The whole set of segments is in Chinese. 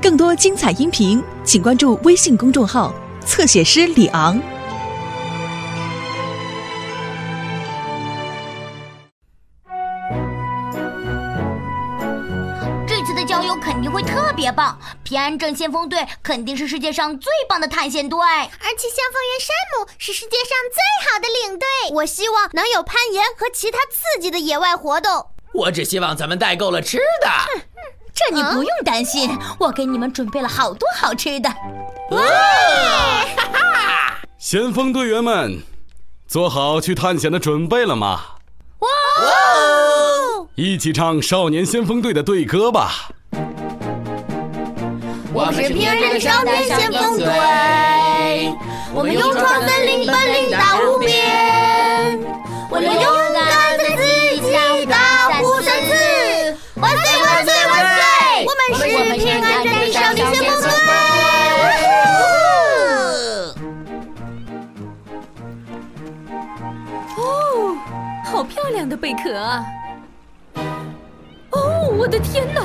更多精彩音频，请关注微信公众号“侧写师李昂”。这次的郊游肯定会特别棒，平安镇先锋队肯定是世界上最棒的探险队。而且消防员山姆是世界上最好的领队。我希望能有攀岩和其他刺激的野外活动。我只希望咱们带够了吃的。这你不用担心，我给你们准备了好多好吃的。哇！哈哈！先锋队员们，做好去探险的准备了吗？哇！一起唱少年先锋队的队歌吧。我们是平安镇少年先锋队，我们勇闯森林，好漂亮的贝壳啊！哦，我的天哪！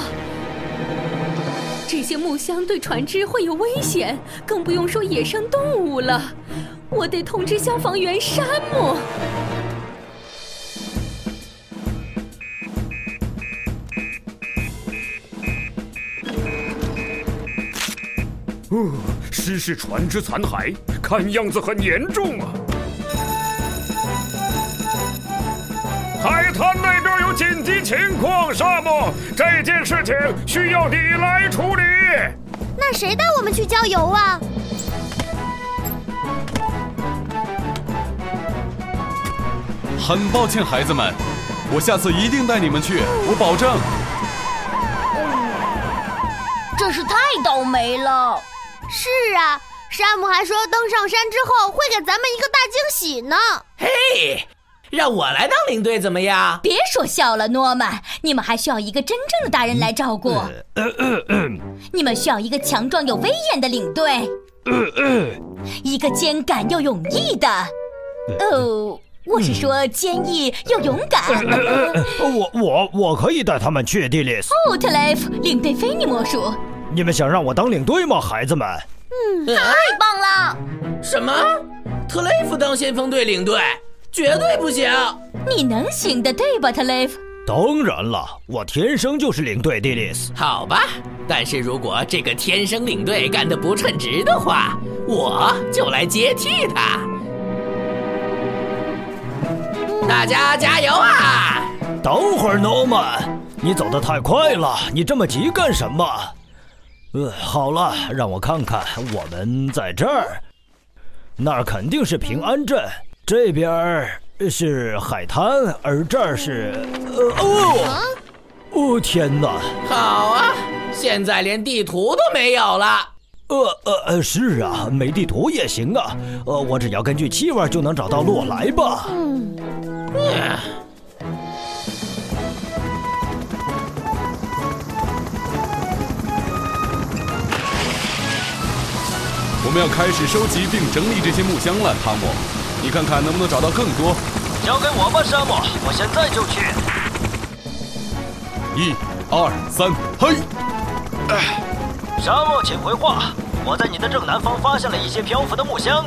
这些木箱对船只会有危险，更不用说野生动物了。我得通知消防员山姆。哦，失事船只残骸，看样子很严重啊！海滩那边有紧急情况，沙漠，这件事情需要你来处理。那谁带我们去郊游啊？很抱歉，孩子们，我下次一定带你们去，我保证。真是太倒霉了。是啊，山姆还说登上山之后会给咱们一个大惊喜呢。嘿，让我来当领队怎么样？别说笑了，诺曼，你们还需要一个真正的大人来照顾。你们需要一个强壮有威严的领队，一个坚敢又勇毅的。哦，我是说坚毅又勇敢。我我我可以带他们去，地里斯。哦，特雷弗，领队非你莫属。你们想让我当领队吗，孩子们？嗯，太棒了！什么？特雷弗当先锋队领队？绝对不行！你能行的，对吧，特雷弗？当然了，我天生就是领队，迪丽斯。好吧，但是如果这个天生领队干得不称职的话，我就来接替他。大家加油啊！等会儿，诺曼，你走得太快了，你这么急干什么？呃，好了，让我看看，我们在这儿，那儿肯定是平安镇，这边是海滩，而这儿是……呃哦，哦天哪！好啊，现在连地图都没有了。呃呃呃，是啊，没地图也行啊。呃，我只要根据气味就能找到路，来吧。嗯。我们要开始收集并整理这些木箱了，汤姆，你看看能不能找到更多？交给我吧，沙漠，我现在就去。一、二、三，嘿！沙漠，请回话。我在你的正南方发现了一些漂浮的木箱。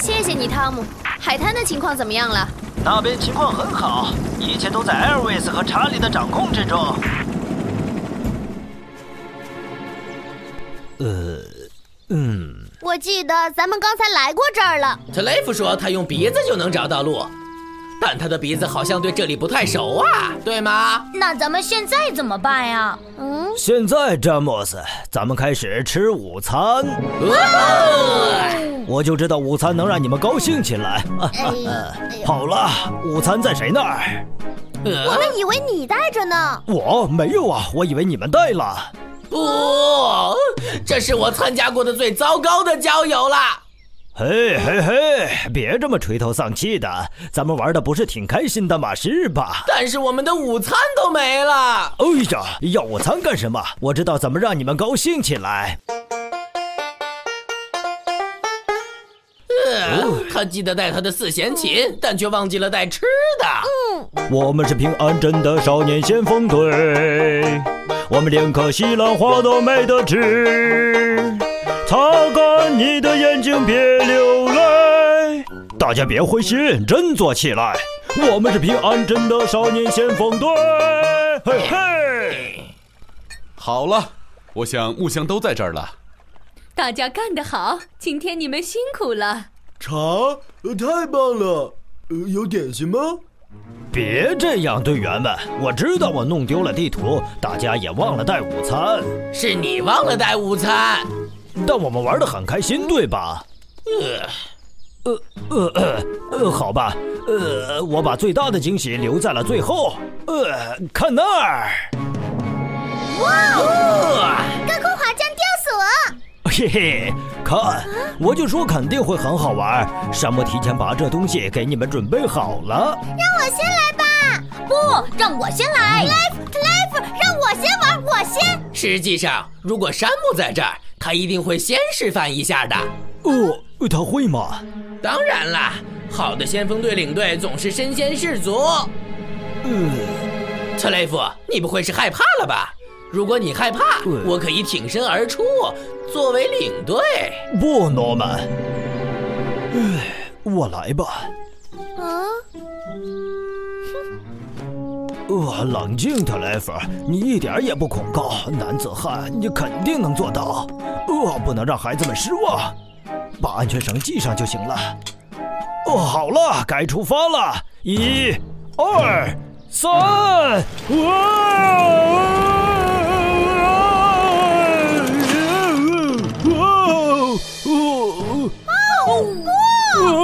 谢谢你，汤姆。海滩的情况怎么样了？那边情况很好，一切都在艾尔维斯和查理的掌控之中。呃，嗯。我记得咱们刚才来过这儿了。特雷弗说他用鼻子就能找到路，但他的鼻子好像对这里不太熟啊，对吗？那咱们现在怎么办呀？嗯，现在詹姆斯，咱们开始吃午餐。我就知道午餐能让你们高兴起来。好了，午餐在谁那儿？我们以为你带着呢。我没有啊，我以为你们带了。不，这是我参加过的最糟糕的郊游了。嘿嘿嘿，别这么垂头丧气的，咱们玩的不是挺开心的吗？是吧？但是我们的午餐都没了。哎呀，要午餐干什么？我知道怎么让你们高兴起来。呃，他记得带他的四弦琴，但却忘记了带吃的。嗯，我们是平安镇的少年先锋队。我们连颗西兰花都没得吃。擦干你的眼睛，别流泪。大家别灰心，振作起来。我们是平安镇的少年先锋队。嘿嘿。好了，我想木箱都在这儿了。大家干得好，今天你们辛苦了。茶，太棒了。有点心吗？别这样，队员们！我知道我弄丢了地图，大家也忘了带午餐。是你忘了带午餐，但我们玩得很开心，对吧？呃，呃呃呃，好吧，呃，我把最大的惊喜留在了最后。呃，看那儿！哇，高空滑降！嘿嘿，看，我就说肯定会很好玩。山姆提前把这东西给你们准备好了。让我先来吧！不，让我先来。Cliff，Cliff，让我先玩，我先。实际上，如果山姆在这儿，他一定会先示范一下的。哦，他会吗？当然啦，好的先锋队领队总是身先士卒。嗯，特雷弗，你不会是害怕了吧？如果你害怕，我可以挺身而出，作为领队。不，诺曼，唉，我来吧。啊？呃，冷静，特雷弗，你一点也不恐高，男子汉，你肯定能做到。呃，不能让孩子们失望，把安全绳系上就行了。哦，好了，该出发了，一、二、三，哇！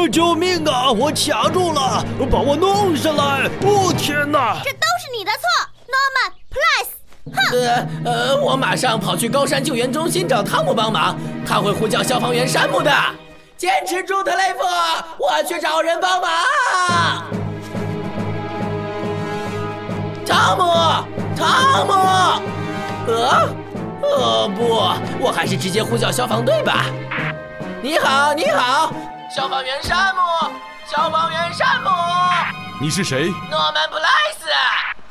救命啊！我卡住了，把我弄上来！哦天哪！这都是你的错，Norman Price。哼！呃呃，我马上跑去高山救援中心找汤姆帮忙，他会呼叫消防员山姆的。坚持住，特雷弗，我去找人帮忙。汤姆，汤姆！呃，呃不，我还是直接呼叫消防队吧。你好，你好。消防员山姆，消防员山姆，你是谁？诺曼普莱斯。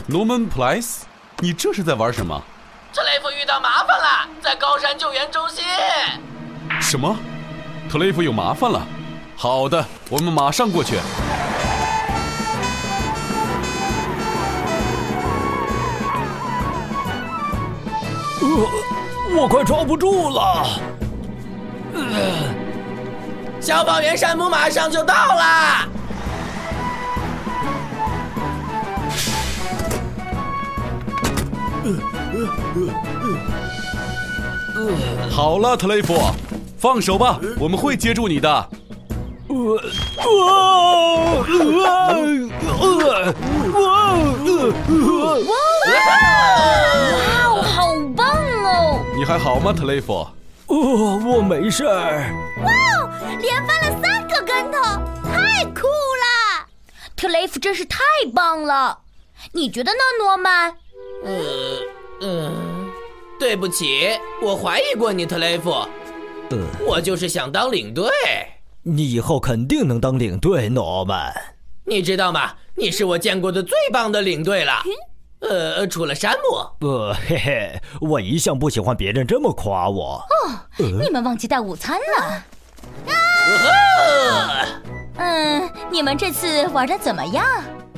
诺曼普莱斯，你这是在玩什么？特雷弗遇到麻烦了，在高山救援中心。什么？特雷弗有麻烦了？好的，我们马上过去。呃，我快抓不住了。呃。消防员山姆马上就到啦。好了，特雷弗，放手吧，我们会接住你的。呃，哇，哇，好棒哦！你还好吗，特雷弗？哦，我没事儿。哇，连翻了三个跟头，太酷了！特雷弗真是太棒了，你觉得呢，诺曼？呃，嗯，对不起，我怀疑过你，特雷弗。呃，我就是想当领队。你以后肯定能当领队，诺曼。你知道吗？你是我见过的最棒的领队了。呃，除了山姆，呃，嘿嘿，我一向不喜欢别人这么夸我。哦，你们忘记带午餐了。嗯，你们这次玩的怎么样？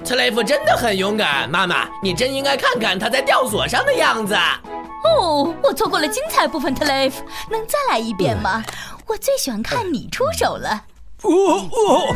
特雷弗真的很勇敢，妈妈，你真应该看看他在吊索上的样子。哦，我错过了精彩部分，特雷弗，能再来一遍吗？我最喜欢看你出手了。哦哦。